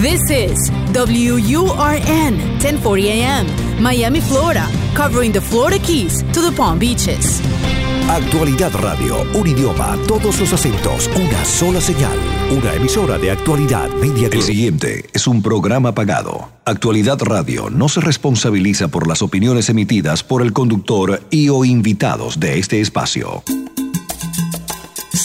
This is WURN 1040 AM, Miami, Florida, covering the Florida Keys to the Palm Beaches. Actualidad Radio, un idioma, todos los acentos, una sola señal. Una emisora de actualidad media. El siguiente es un programa pagado. Actualidad Radio no se responsabiliza por las opiniones emitidas por el conductor y o invitados de este espacio.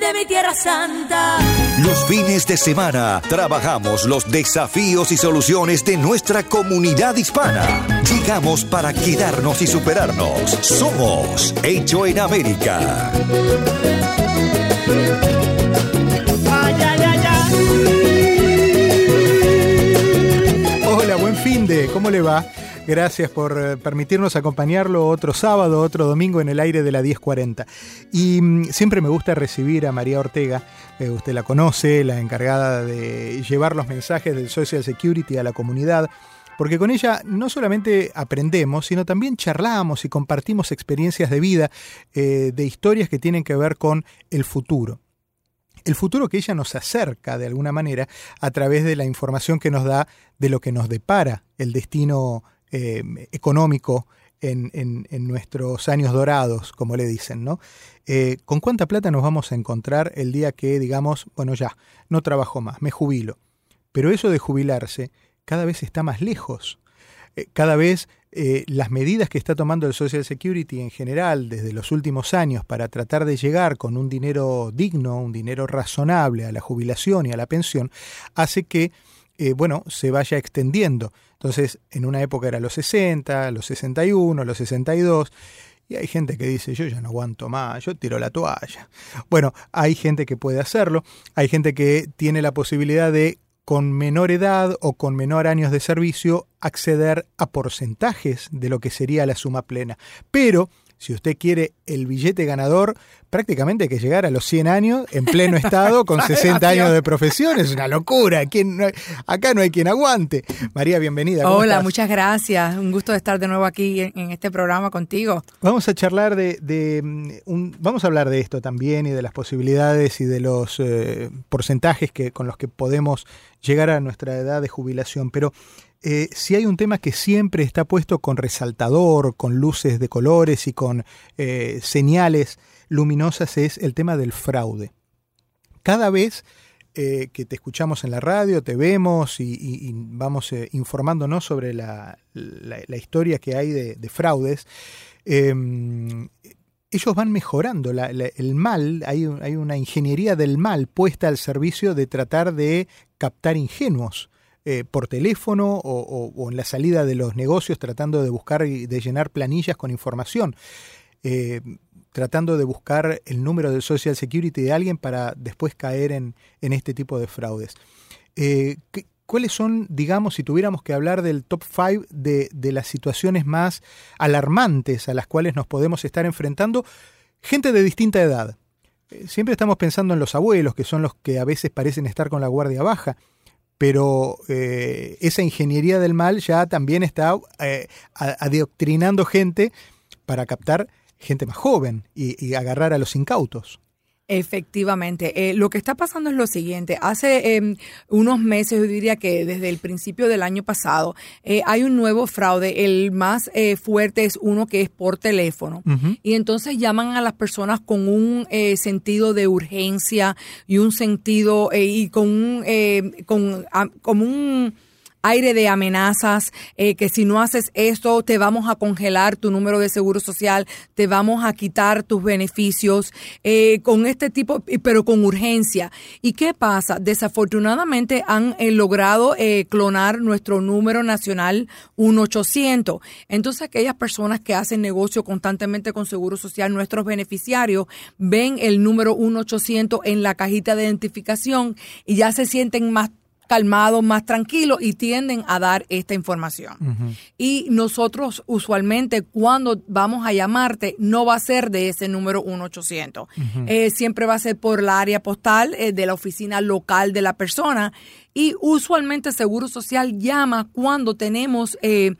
de mi tierra santa. Los fines de semana trabajamos los desafíos y soluciones de nuestra comunidad hispana. Llegamos para quedarnos y superarnos. Somos Hecho en América. Hola, buen fin de, ¿cómo le va? Gracias por eh, permitirnos acompañarlo otro sábado, otro domingo en el aire de la 1040. Y mm, siempre me gusta recibir a María Ortega, eh, usted la conoce, la encargada de llevar los mensajes del Social Security a la comunidad porque con ella no solamente aprendemos, sino también charlamos y compartimos experiencias de vida, eh, de historias que tienen que ver con el futuro. El futuro que ella nos acerca de alguna manera a través de la información que nos da de lo que nos depara el destino eh, económico en, nuestros años dorados, como le dicen, ¿no? Eh, ¿Con cuánta plata nos vamos a encontrar el día que digamos, bueno, ya, no trabajo más, me jubilo? Pero eso de jubilarse cada vez está más lejos. Eh, cada vez las medidas que está tomando el Social Security en general desde los últimos años para tratar de llegar con un dinero digno, un dinero razonable a la jubilación y a la pensión, hace que eh, bueno, se vaya extendiendo. Entonces, en una época era los 60, los 61, los 62. Y hay gente que dice, yo ya no aguanto más, yo tiro la toalla. Bueno, hay gente que puede hacerlo, hay gente que tiene la posibilidad de, con menor edad o con menor años de servicio, acceder a porcentajes de lo que sería la suma plena. Pero si usted quiere el billete ganador, prácticamente hay que llegar a los 100 años en pleno estado con 60 años de profesión. Es una locura. acá no hay quien aguante. María, bienvenida. Hola, muchas gracias. Un gusto de estar de nuevo aquí en, este programa contigo. Vamos a charlar de, mm, vamos a hablar de esto también y de las posibilidades y de los eh, porcentajes que, con los que podemos llegar a nuestra edad de jubilación. Pero eh, si hay un tema que siempre está puesto con resaltador, con luces de colores y con eh, señales luminosas es el tema del fraude. Cada vez eh, que te escuchamos en la radio, te vemos y, vamos informándonos sobre la, historia que hay de, fraudes, em, ellos van mejorando. el mal, hay, hay, una ingeniería del mal puesta al servicio de tratar de captar ingenuos. Eh, por teléfono o, en la salida de los negocios tratando de buscar y de llenar planillas con información. Eh, tratando de buscar el número del Social Security de alguien para después caer en, este tipo de fraudes. Eh, ¿Cuáles son, digamos, si tuviéramos que hablar del top 5 de, de, las situaciones más alarmantes a las cuales nos podemos estar enfrentando? Gente de distinta edad. Siempre estamos pensando en los abuelos, que son los que a veces parecen estar con la guardia baja pero eh, esa ingeniería del mal ya también está eh, adoctrinando gente para captar gente más joven y agarrar a los incautos. Efectivamente. Eh, lo que está pasando es lo siguiente. Hace em, unos meses, yo diría que desde el principio del año pasado, eh, hay un nuevo fraude. El más eh, fuerte es uno que es por teléfono. Y entonces llaman a las personas con un sentido de urgencia y un sentido y con un, con, como un aire de amenazas, eh, que si no haces esto te vamos a congelar tu número de seguro social, te vamos a quitar tus beneficios, eh, con este tipo, pero con urgencia. ¿Y qué pasa? Desafortunadamente han eh, logrado clonar nuestro número nacional 1800. Entonces aquellas personas que hacen negocio constantemente con seguro social, nuestros beneficiarios, ven el número 1800 en la cajita de identificación y ya se sienten más calmados, más tranquilos y tienden a dar esta información. Y nosotros usualmente cuando vamos a llamarte no va a ser de ese número 1-800. Eh, siempre va a ser por la área postal eh, de la oficina local de la persona y usualmente Seguro Social llama cuando tenemos eh,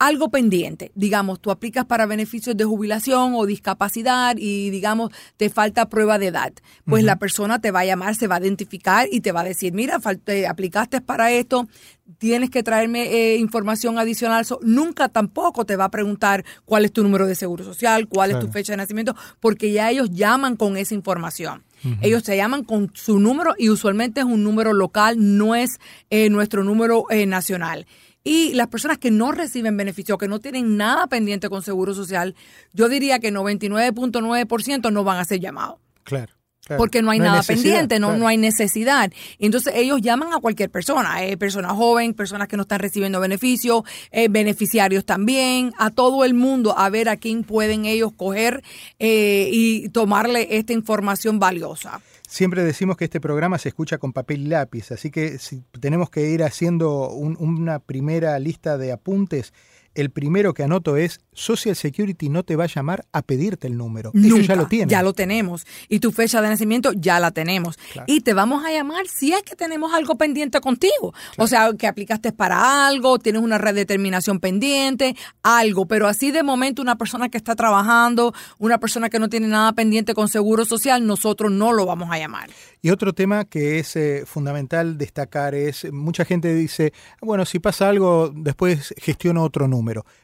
algo pendiente. Digamos, tú aplicas para beneficios de jubilación o discapacidad y, digamos, te falta prueba de edad. Pues la persona te va a llamar, se va a identificar y te va a decir, mira, aplicaste para esto, tienes que traerme eh, información adicional. nunca tampoco te va a preguntar cuál es tu número de seguro social, cuál es tu fecha de nacimiento, porque ya ellos llaman con esa información. Ellos te llaman con su número y usualmente es un número local, no es eh, nuestro número eh, nacional. Y las personas que no reciben beneficio, que no tienen nada pendiente con Seguro Social, yo diría que 99.9% no van a ser llamados. Claro. porque no hay nada pendiente, no, no hay necesidad. Entonces ellos llaman a cualquier persona, eh, personas jóvenes, personas que no están recibiendo beneficios, eh, beneficiarios también, a todo el mundo, a ver a quién pueden ellos coger eh, y tomarle esta información valiosa. Siempre decimos que este programa se escucha con papel y lápiz, así que si tenemos que ir haciendo una primera lista de apuntes el primero que anoto es Social Security no te va a llamar a pedirte el número. Nunca, ya lo tienes. Ya lo tenemos. Y tu fecha de nacimiento ya la tenemos. Y te vamos a llamar si es que tenemos algo pendiente contigo. O sea, que aplicaste para algo, tienes una redeterminación pendiente, algo. Pero así de momento una persona que está trabajando, una persona que no tiene nada pendiente con Seguro Social, nosotros no lo vamos a llamar. Y otro tema que es eh, fundamental destacar es, mucha gente dice, bueno, si pasa algo, después gestiono otro número.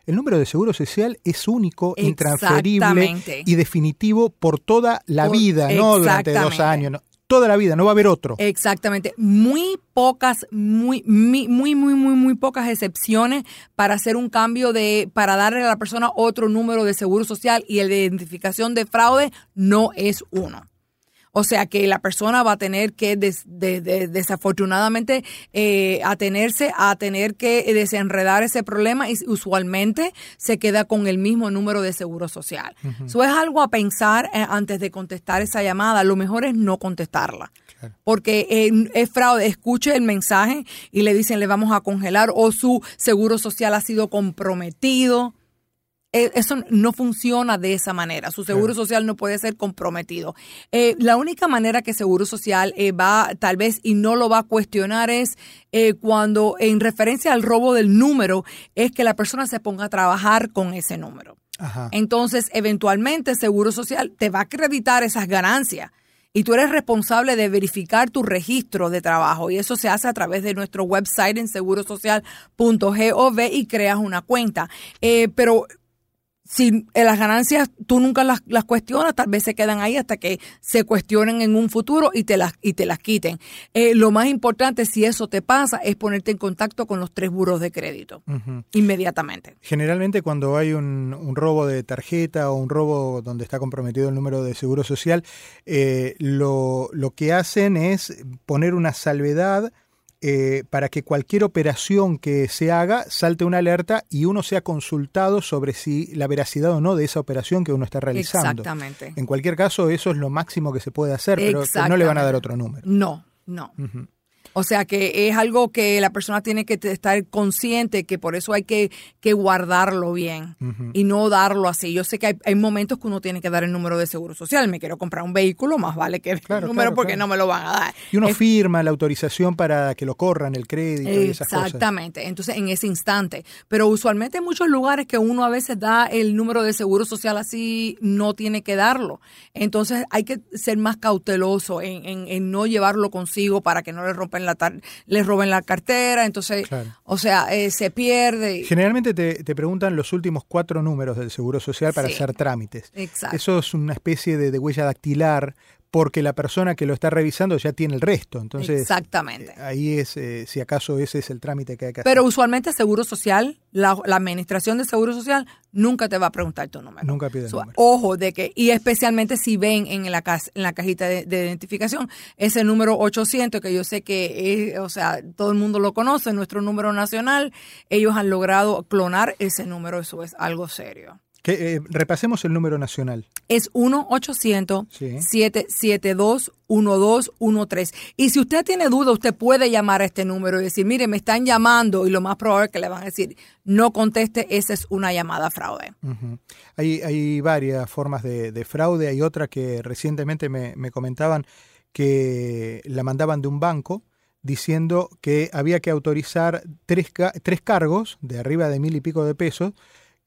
El número de seguro social es único, intransferible y definitivo por toda la vida, no durante dos años. toda la vida, no va a haber otro. Exactamente. Muy pocas, muy, muy, muy, muy, muy pocas excepciones para hacer un cambio de, para darle a la persona otro número de seguro social y el de identificación de fraude no es uno. O sea que la persona va a tener que desafortunadamente eh, atenerse a tener que desenredar ese problema y usualmente se queda con el mismo número de seguro social. Eso es algo a pensar eh, antes de contestar esa llamada. Lo mejor es no contestarla. Porque eh, es fraude. Escuche el mensaje y le dicen le vamos a congelar o su seguro social ha sido comprometido. Eh, eso no funciona de esa manera. Su seguro social no puede ser comprometido. Eh, la única manera que seguro social eh, va, tal vez, y no lo va a cuestionar es cuando, en referencia al robo del número, es que la persona se ponga a trabajar con ese número. Entonces, eventualmente, seguro social te va a acreditar esas ganancias y tú eres responsable de verificar tu registro de trabajo y eso se hace a través de nuestro website en segurosocial.gov y creas una cuenta. pero si las ganancias tú nunca las, las, cuestionas, tal vez se quedan ahí hasta que se cuestionen en un futuro y te las, y te las quiten. Eh, lo más importante, si eso te pasa, es ponerte en contacto con los tres buros de crédito inmediatamente. Generalmente cuando hay un, un, robo de tarjeta o un robo donde está comprometido el número de seguro social, eh, lo, lo que hacen es poner una salvedad eh, para que cualquier operación que se haga salte una alerta y uno sea consultado sobre si la veracidad o no de esa operación que uno está realizando. Exactamente. En cualquier caso, eso es lo máximo que se puede hacer, pero no le van a dar otro número. No, no. O sea que es algo que la persona tiene que estar consciente que por eso hay que, que guardarlo bien y no darlo así. Yo sé que hay, momentos que uno tiene que dar el número de seguro social. Me quiero comprar un vehículo, más vale que el número porque no me lo van a dar. Y uno firma la autorización para que lo corran, el crédito y esas cosas. Exactamente. Entonces, en ese instante. Pero usualmente en muchos lugares que uno a veces da el número de seguro social así, no tiene que darlo. Entonces, hay que ser más cauteloso en, en no llevarlo consigo para que no le rompan la les roben la cartera, entonces, o sea, eh, se pierde. Generalmente te, preguntan los últimos cuatro números del Seguro Social para hacer trámites. Exacto. Eso es una especie de, de huella dactilar porque la persona que lo está revisando ya tiene el resto. Entonces, Exactamente. Eh, ahí es, eh, si acaso ese es el trámite que hay que hacer. Pero usualmente Seguro Social, la, administración de Seguro Social nunca te va a preguntar tu número. Nunca pide número. Ojo de que, y especialmente si ven en la, en la cajita de, identificación ese número 800, que yo sé que, es, o sea, todo el mundo lo conoce, nuestro número nacional, ellos han logrado clonar ese número, eso es algo serio. Que, eh, repasemos el número nacional. Es 1-800-772-1213. Y si usted tiene duda, usted puede llamar a este número y decir, mire, me están llamando y lo más probable es que le van a decir, no conteste, esa es una llamada fraude. Hay, hay varias formas de, de fraude. Hay otra que recientemente me, me comentaban que la mandaban de un banco diciendo que había que autorizar tres, tres cargos de arriba de mil y pico de pesos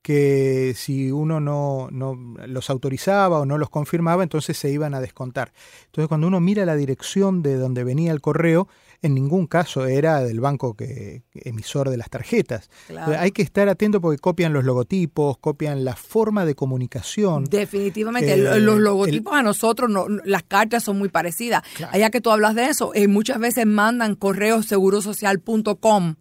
que si uno no, no los autorizaba o no los confirmaba, entonces se iban a descontar. Entonces cuando uno mira la dirección de donde venía el correo, en ningún caso era del banco que, emisor de las tarjetas. Claro. Entonces, hay que estar atento porque copian los logotipos, copian la forma de comunicación. Definitivamente, Eh, Lo- los logotipos a nosotros, no, no- las cartas son muy parecidas. Claro. Allá que tú hablas de eso, eh, muchas veces mandan correos segurosocial.com.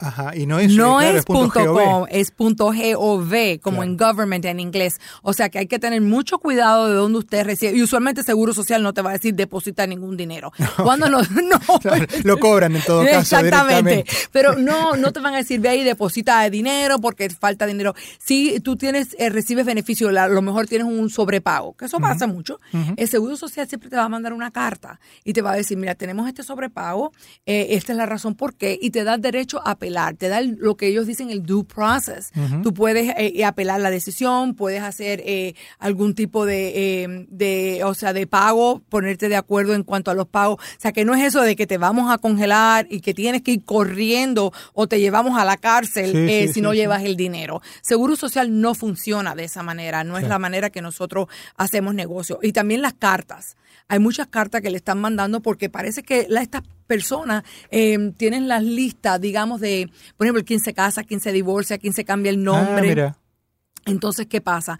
Ajá, y no es, no claro, es punto punto. .com, es punto .gov, como Claro. en government en inglés. O sea que hay que tener mucho cuidado de dónde usted recibe. Y usualmente Seguro Social no te va a decir deposita ningún dinero. Cuando no, no. Claro, lo cobran en todo caso Exactamente. Pero no, no te van a decir ve ahí deposita dinero porque falta dinero. Si tú tienes, eh, recibes beneficio, a lo mejor tienes un sobrepago, que eso pasa mucho. El Seguro Social siempre te va a mandar una carta y te va a decir, mira, tenemos este sobrepago, eh, esta es la razón por qué, y te da derecho a apelar, te da el- lo que ellos dicen el due process. Tú puedes eh, apelar la decisión, puedes hacer eh, algún tipo de, eh, de, o sea, de pago, ponerte de acuerdo en cuanto a los pagos. O sea, que no es eso de que te vamos a congelar y que tienes que ir corriendo o te llevamos a la cárcel Sí, eh, sí, si no llevas el dinero. Seguro Social no funciona de esa manera, no es la manera que nosotros hacemos negocio. Y también las cartas. Hay muchas cartas que le están mandando porque parece que la, estas personas eh, tienen las listas, digamos, de, por ejemplo, quién se casa, quién se divorcia, quién se cambia el Ah, nombre. mira. Entonces, ¿qué pasa?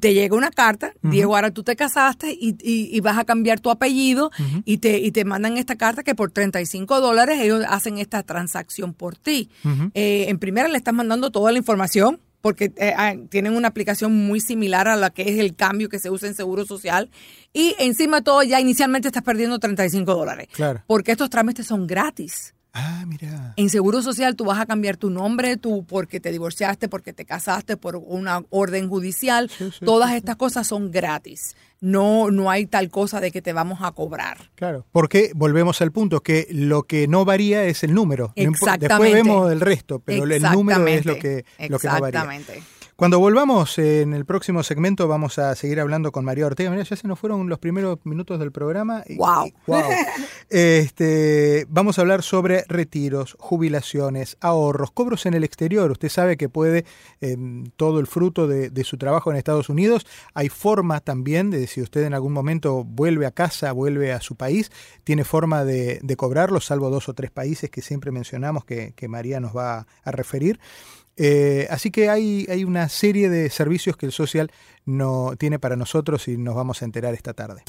Te llega una carta, Diego, ahora tú te casaste y, y- y vas a cambiar tu apellido y, te, y te mandan esta carta que por 35 dólares ellos hacen esta transacción por ti. Eh, en primera le estás mandando toda la información porque eh, ah, tienen una aplicación muy similar a la que es el cambio que se usa en Seguro Social y encima de todo ya inicialmente estás perdiendo 35 dólares. Claro. Porque estos trámites son gratis. Ah, mira. En Seguro Social tú vas a cambiar tu nombre, tú porque te divorciaste, porque te casaste por una orden judicial. Sí, sí, Todas sí, estas cosas son gratis. No, no hay tal cosa de que te vamos a cobrar. Claro, porque volvemos al punto que lo que no varía es el número. Impo- Después Exactamente. vemos el resto, pero el número es lo que, Exactamente. lo que no varía. Exactamente. Cuando volvamos eh, en el próximo segmento vamos a seguir hablando con María Ortega. Mira, ya se nos fueron los primeros minutos del programa. y- Wow. y- wow. Este, vamos a hablar sobre retiros, jubilaciones, ahorros, cobros en el exterior. Usted sabe que puede eh, todo el fruto de, de su trabajo en Estados Unidos. Hay forma también de si usted en algún momento vuelve a casa, vuelve a su país, tiene forma de, de cobrarlo, salvo dos o tres países que siempre mencionamos que, que María nos va a referir. Eh, así que hay, hay una serie de servicios que el social no tiene para nosotros y nos vamos a enterar esta tarde.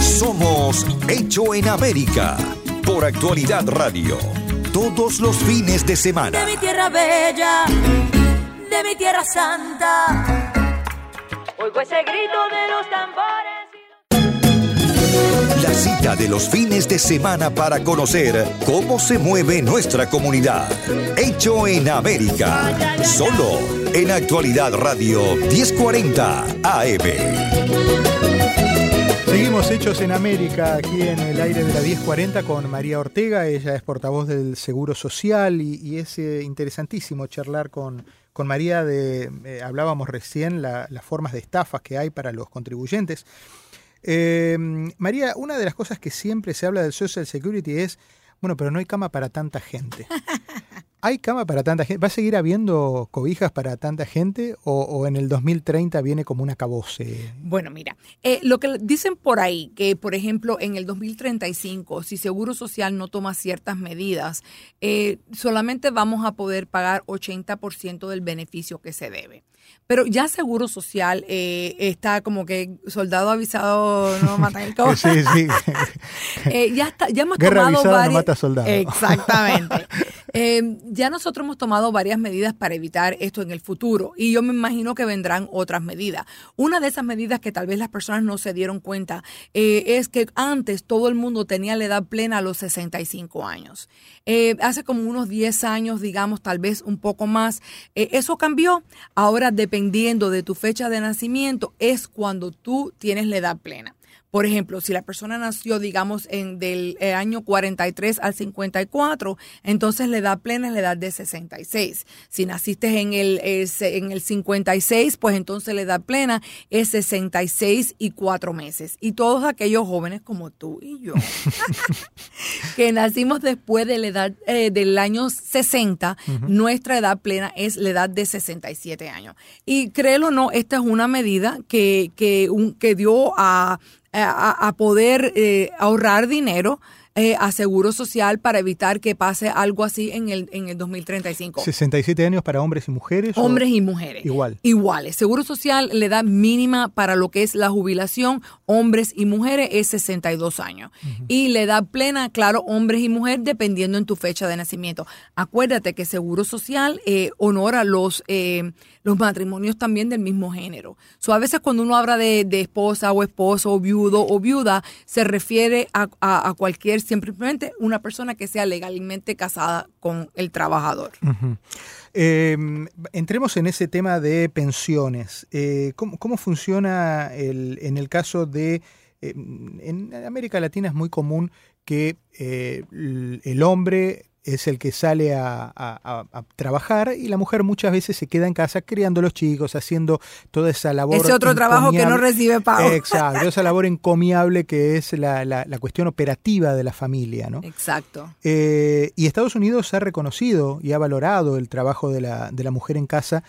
Somos Hecho en América por Actualidad Radio. Todos los fines de semana. de mi tierra bella, de mi tierra santa. Oigo ese grito de los tambores. Cita de los fines de semana para conocer cómo se mueve nuestra comunidad. Hecho en América. Solo en Actualidad Radio 1040 AM. Seguimos Hechos en América aquí en el aire de la 1040 con María Ortega. Ella es portavoz del Seguro Social y, es eh, interesantísimo charlar con, con María de, eh, hablábamos recién, la- las formas de estafas que hay para los contribuyentes. Eh, María, una de las cosas que siempre se habla del Social Security es, bueno, pero no hay cama para tanta gente. ¿Hay cama para tanta gente? ¿Va a seguir habiendo cobijas para tanta gente o, o en el 2030 viene como un acabose? Bueno, mira, eh, lo que dicen por ahí, que por ejemplo en el 2035, si Seguro Social no toma ciertas medidas, eh, solamente vamos a poder pagar 80% del beneficio que se debe. Pero ya Seguro Social eh, está como que soldado avisado no mata el cobre. Sí, sí. Eh, ya está, ya hemos Guerra tomado avisada no varias- mata soldado. Exactamente. Eh, ya nosotros hemos tomado varias medidas para evitar esto en el futuro y yo me imagino que vendrán otras medidas. Una de esas medidas que tal vez las personas no se dieron cuenta eh, es que antes todo el mundo tenía la edad plena a los 65 años. Hace como unos 10 años, digamos, tal vez un poco más, eso cambió. Ahora, dependiendo de tu fecha de nacimiento, es cuando tú tienes la edad plena. Por ejemplo, si la persona nació, digamos, en del eh, año 43 al 54, entonces la edad plena es la edad de 66. Si naciste en el, en el 56, pues entonces la edad plena es 66 y 4 meses. Y todos aquellos jóvenes como tú y yo, que nacimos después de la edad eh, del año 60, nuestra edad plena es la edad de 67 años. Y créelo o no, esta es una medida que, que, un, que dio a a, poder eh, ahorrar dinero eh, a Seguro Social para evitar que pase algo así en el, en el 2035. 67 años para hombres y mujeres. Hombres y mujeres. Igual. Iguales. Seguro Social le da mínima para lo que es la jubilación, hombres y mujeres es 62 años. Y le da plena, claro, hombres y mujeres dependiendo en tu fecha de nacimiento. Acuérdate que Seguro Social eh, honora los... Eh, los matrimonios también del mismo género. So, a veces cuando uno habla de, esposa o esposo o viudo o viuda, se refiere a, a, cualquier, simplemente una persona que sea legalmente casada con el trabajador. Em, entremos en ese tema de pensiones. Eh, ¿cómo, funciona el, en el caso de... Em, en América Latina es muy común que eh, el hombre es el que sale a, trabajar y la mujer muchas veces se queda en casa criando a los chicos, haciendo toda esa labor. Ese otro trabajo que no recibe pago. Exacto, esa labor encomiable que es la, cuestión operativa de la familia. ¿no? Exacto. Eh, y Estados Unidos ha reconocido y ha valorado el trabajo de la, de la mujer en casa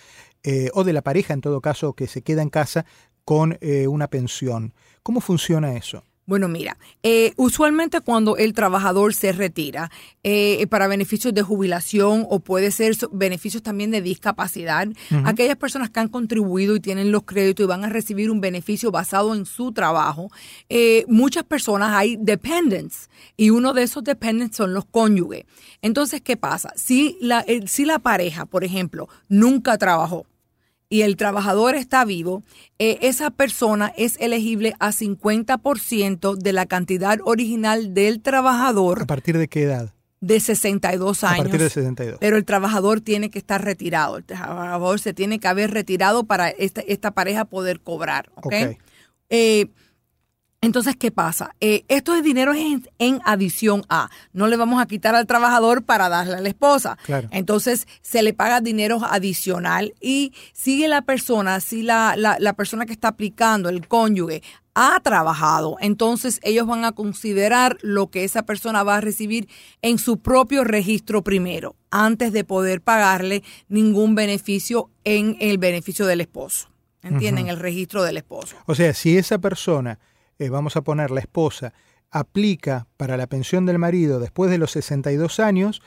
eh, o de la pareja en todo caso que se queda en casa con eh, una pensión. ¿Cómo funciona eso? Bueno, mira, eh, usualmente cuando el trabajador se retira eh, para beneficios de jubilación o puede ser beneficios también de discapacidad, aquellas personas que han contribuido y tienen los créditos y van a recibir un beneficio basado en su trabajo, eh, muchas personas hay dependents y uno de esos dependents son los cónyuges. Entonces, ¿qué pasa? Si la, si la pareja, por ejemplo, nunca trabajó, y el trabajador está vivo, eh, esa persona es elegible a 50% de la cantidad original del trabajador. ¿A partir de qué edad? De 62 años. A partir de 62. Pero el trabajador tiene que estar retirado. El trabajador se tiene que haber retirado para esta, esta pareja poder cobrar. ¿Ok? okay. Eh, entonces, ¿qué pasa? Eh, esto de dinero es en, adición a. No le vamos a quitar al trabajador para darle a la esposa. Entonces, se le paga dinero adicional y sigue la persona, si la, la, persona que está aplicando, el cónyuge, ha trabajado, entonces ellos van a considerar lo que esa persona va a recibir en su propio registro primero, antes de poder pagarle ningún beneficio en el beneficio del esposo. ¿Entienden? El registro del esposo. O sea, si esa persona eh, vamos a poner la esposa, aplica para la pensión del marido después de los 62 años,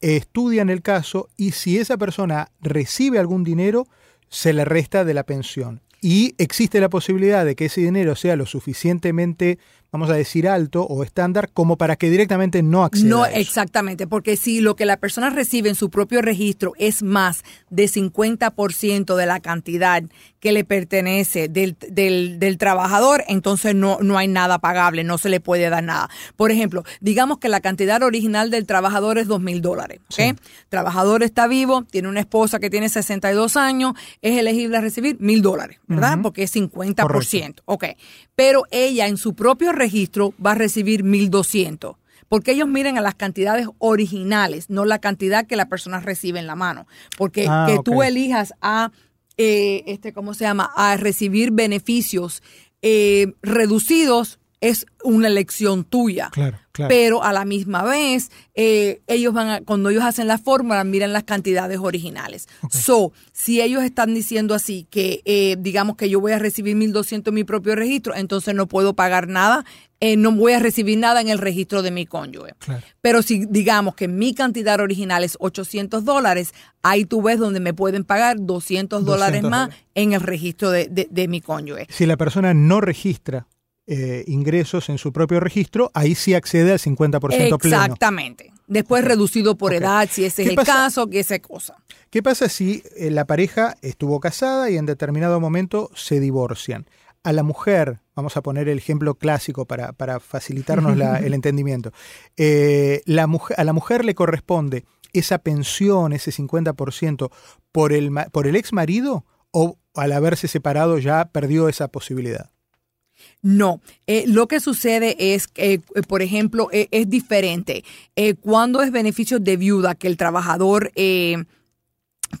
estudian el caso y si esa persona recibe algún dinero, se le resta de la pensión. Y existe la posibilidad de que ese dinero sea lo suficientemente vamos a decir, alto o estándar como para que directamente no acceda. No, exactamente, porque si lo que la persona recibe en su propio registro es más de 50% de la cantidad que le pertenece del, del, trabajador, entonces no, no hay nada pagable, no se le puede dar nada. Por ejemplo, digamos que la cantidad original del trabajador es dos mil dólares. ¿okay? Trabajador está vivo, tiene una esposa que tiene 62 años, es elegible a recibir mil dólares, ¿verdad? Porque es 50%. Ok. Pero ella en su propio registro va a recibir 1.200 porque ellos miren a las cantidades originales, no la cantidad que la persona recibe en la mano. Porque ah, que tú elijas a, eh, este, ¿cómo se llama?, a recibir beneficios eh, reducidos es una elección tuya. Claro, Pero a la misma vez, eh, ellos van a, cuando ellos hacen la fórmula, miran las cantidades originales. So, si ellos están diciendo así, que eh, digamos que yo voy a recibir 1.200 en mi propio registro, entonces no puedo pagar nada, eh, no voy a recibir nada en el registro de mi cónyuge. Pero si digamos que mi cantidad original es 800 dólares, ahí tú ves donde me pueden pagar 200 dólares más en el registro de, de mi cónyuge. Si la persona no registra eh, ingresos en su propio registro, ahí sí accede al 50% pleno. Exactamente. Después reducido por edad, si ese es ¿Qué el pasa? caso, que esa cosa. ¿Qué pasa si eh, la pareja estuvo casada y en determinado momento se divorcian? A la mujer, vamos a poner el ejemplo clásico para, para facilitarnos la- el entendimiento, eh, la mujer, a la mujer le corresponde esa pensión, ese 50%, por el, por el ex marido o al haberse separado ya perdió esa posibilidad. No, eh, lo que sucede es eh, por ejemplo, eh, es diferente. Eh, cuando es beneficio de viuda que el trabajador eh,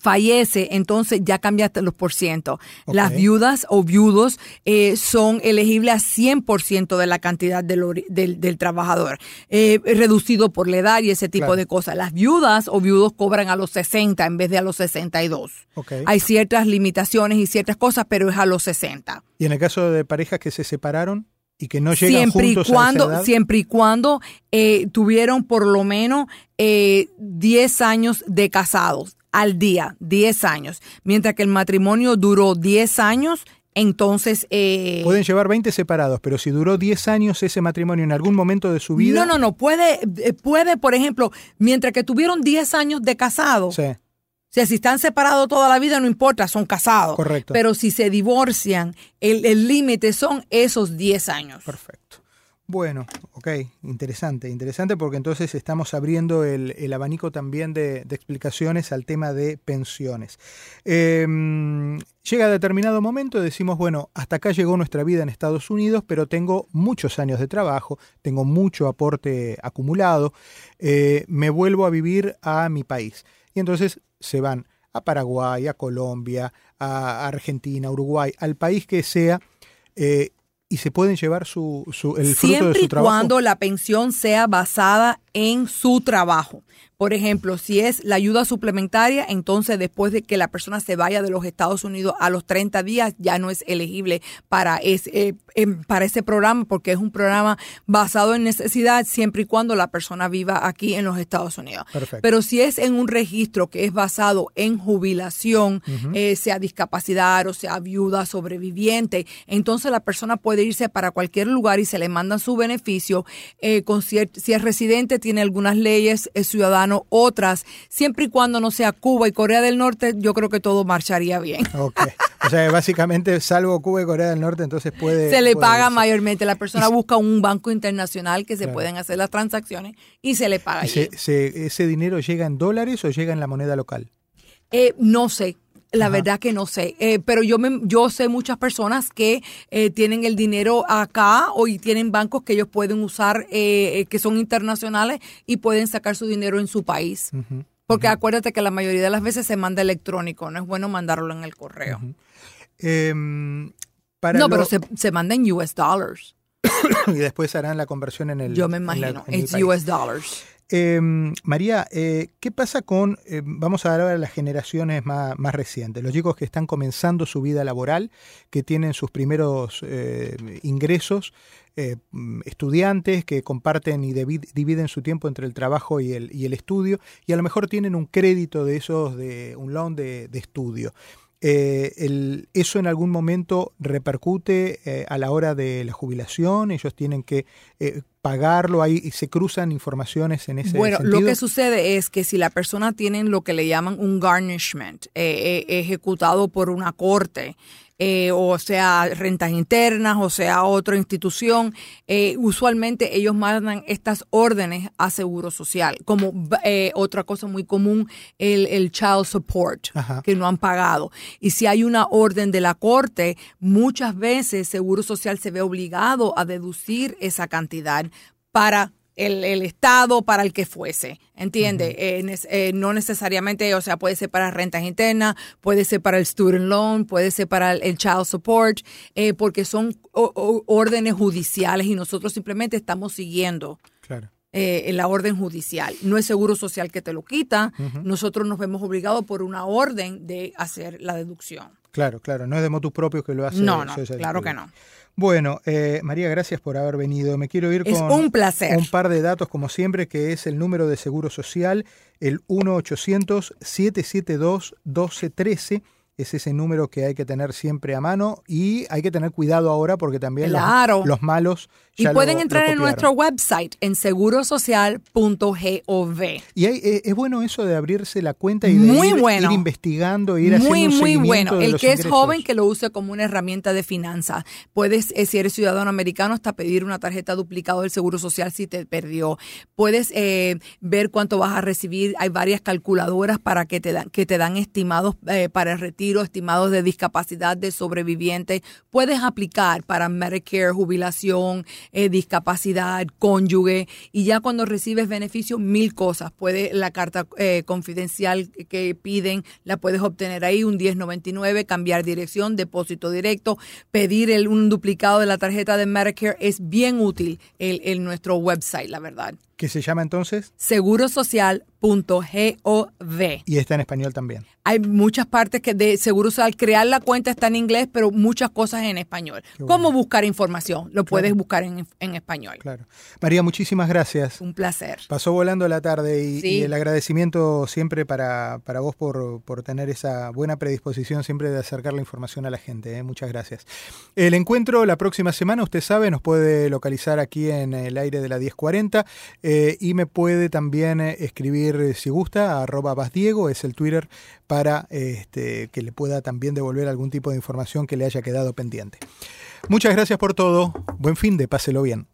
fallece, entonces ya cambiaste los por ciento. Las viudas o viudos eh, son elegibles a 100% de la cantidad del, del, del trabajador, eh, reducido por la edad y ese tipo Claro. de cosas. Las viudas o viudos cobran a los 60 en vez de a los 62. Ok. Hay ciertas limitaciones y ciertas cosas, pero es a los 60 Y en el caso de parejas que se separaron y que no llegan siempre y cuando, a esa edad, siempre y cuando eh, tuvieron por lo menos eh, 10 años de casados al día, 10 años. Mientras que el matrimonio duró 10 años, entonces... eh, pueden llevar 20 separados, pero si duró 10 años ese matrimonio en algún momento de su vida, no, no, no, puede, eh, puede, por ejemplo, mientras que tuvieron 10 años de casados, Sí, o sea, si están separados toda la vida, no importa, son casados. Correcto. Pero si se divorcian, el el límite son esos 10 años. Perfecto. Bueno, ok, interesante, interesante porque entonces estamos abriendo el, el abanico también de, explicaciones al tema de pensiones. Eh, llega determinado momento decimos, bueno, hasta acá llegó nuestra vida en Estados Unidos, pero tengo muchos años de trabajo, tengo mucho aporte acumulado, eh, me vuelvo a vivir a mi país. Y entonces se van a Paraguay, a Colombia, a Argentina, a Uruguay, al país que sea. eh, y se pueden llevar su, su- el fruto de Siempre su y trabajo. cuando la pensión sea basada en su trabajo. Por ejemplo, si es la ayuda suplementaria, entonces después de que la persona se vaya de los Estados Unidos a los 30 días, ya no es elegible para ese, eh, em, para ese programa porque es un programa basado en necesidad siempre y cuando la persona viva aquí en los Estados Unidos. Perfecto. Pero si es en un registro que es basado en jubilación, eh, sea discapacidad o sea viuda, sobreviviente, entonces la persona puede irse para cualquier lugar y se le mandan su beneficio. eh, con si es residente, tiene algunas leyes, es ciudadano, otras. Siempre y cuando no sea Cuba y Corea del Norte, yo creo que todo marcharía bien. Ok. O sea, básicamente, salvo Cuba y Corea del Norte, entonces puede. Se le puede paga irse. mayormente. La persona busca un banco internacional que se Claro. pueden hacer las transacciones y se le paga. ¿Y allí. se- se- ¿Ese dinero llega en dólares o llega en la moneda local? Eh, no sé. La Ajá. verdad que no sé, Eh, pero yo me, yo sé muchas personas que eh, tienen el dinero acá o y tienen bancos que ellos pueden usar eh, eh, que son internacionales y pueden sacar su dinero en su país. Porque acuérdate que la mayoría de las veces se manda electrónico, no es bueno mandarlo en el correo. Em, para No, lo- pero se, se manda en US dollars. y después harán la conversión en el. Yo me en la- imagino, en. US dollars. Eh, María, eh, ¿qué pasa con, eh, vamos a hablar de las generaciones más, más recientes, los chicos que están comenzando su vida laboral, que tienen sus primeros eh, ingresos, eh, estudiantes que comparten y dividen su tiempo entre el trabajo y el, y el estudio, y a lo mejor tienen un crédito de esos, de un loan de, de estudio. Eh, el- ¿Eso en algún momento repercute eh, a la hora de la jubilación? ¿Ellos tienen que eh, pagarlo? Ahí y se cruzan informaciones en ese Bueno, sentido. lo que sucede es que si la persona tiene lo que le llaman un garnishment eh, eh, ejecutado por una corte, eh, o sea, rentas internas, o sea, otra institución, eh, usualmente ellos mandan estas órdenes a Seguro Social. Como eh, otra cosa muy común, el, el child support, Ajá. que no han pagado. Y si hay una orden de la corte, muchas veces Seguro Social se ve obligado a deducir esa cantidad para el, el Estado, para el que fuese, ¿entiende? Eh, nes- eh, no necesariamente, o sea, puede ser para rentas internas, puede ser para el student loan, puede ser para el, el child support, eh, porque son o- o- órdenes judiciales y nosotros simplemente estamos siguiendo Claro. eh, la orden judicial. No es seguro social que te lo quita, nosotros nos vemos obligados por una orden de hacer la deducción. Claro, claro, no es de motus propios que lo hace. No, no, claro que no. Bueno, eh, María, gracias por haber venido. Me quiero ir Es con un placer. un par de datos, como siempre, que es el número de Seguro Social, el 1-800-772-1213, es ese número que hay que tener siempre a mano y hay que tener cuidado ahora porque también Claro. los, los malos Y lo- pueden lo entrar en nuestro website en segurosocial.gov. Y hay- es bueno eso de abrirse la cuenta y de Muy ir, bueno. ir investigando, ir Muy, haciendo un muy seguimiento bueno. El que es joven, que lo use como una herramienta de finanzas. Puedes, eh, si eres ciudadano americano, hasta pedir una tarjeta duplicada del Seguro Social si te perdió. Puedes eh, ver cuánto vas a recibir. Hay varias calculadoras para que te dan, que te dan estimados eh, para el retiro, estimados de discapacidad de sobrevivientes. Puedes aplicar para Medicare, jubilación, eh, discapacidad, cónyuge. Y ya cuando recibes beneficios, mil cosas. Puede la carta eh, confidencial que piden, la puedes obtener ahí, un 1099, cambiar dirección, depósito directo, pedir el, un duplicado de la tarjeta de Medicare. Es bien útil en, en nuestro website, la verdad. Que se llama entonces Segurosocial.gov. y está en español también. Hay muchas partes que de Seguro Social, crear la cuenta está en inglés, pero muchas cosas en español. ¿Cómo buscar información? Lo puedes buscar en, en español. Claro. María, muchísimas gracias. Un placer. Pasó volando la tarde y, Sí. y el agradecimiento siempre para, para vos por, por tener esa buena predisposición siempre de acercar la información a la gente. ¿eh? Muchas gracias. El encuentro la próxima semana, usted sabe, nos puede localizar aquí en el aire de la 1040 eh, y me puede también eh, escribir, eh, si gusta, a arroba basdiego, es el Twitter, para este, que le pueda también devolver algún tipo de información que le haya quedado pendiente. Muchas gracias por todo. Buen fin de, páselo bien.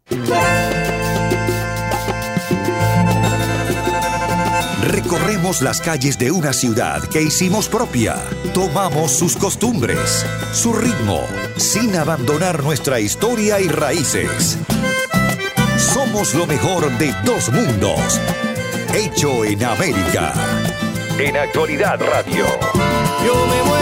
Recorremos las calles de una ciudad que hicimos propia. Tomamos sus costumbres, su ritmo, sin abandonar nuestra historia y raíces. Somos lo mejor de dos mundos. Hecho en América. En Actualidad Radio. Yo me muero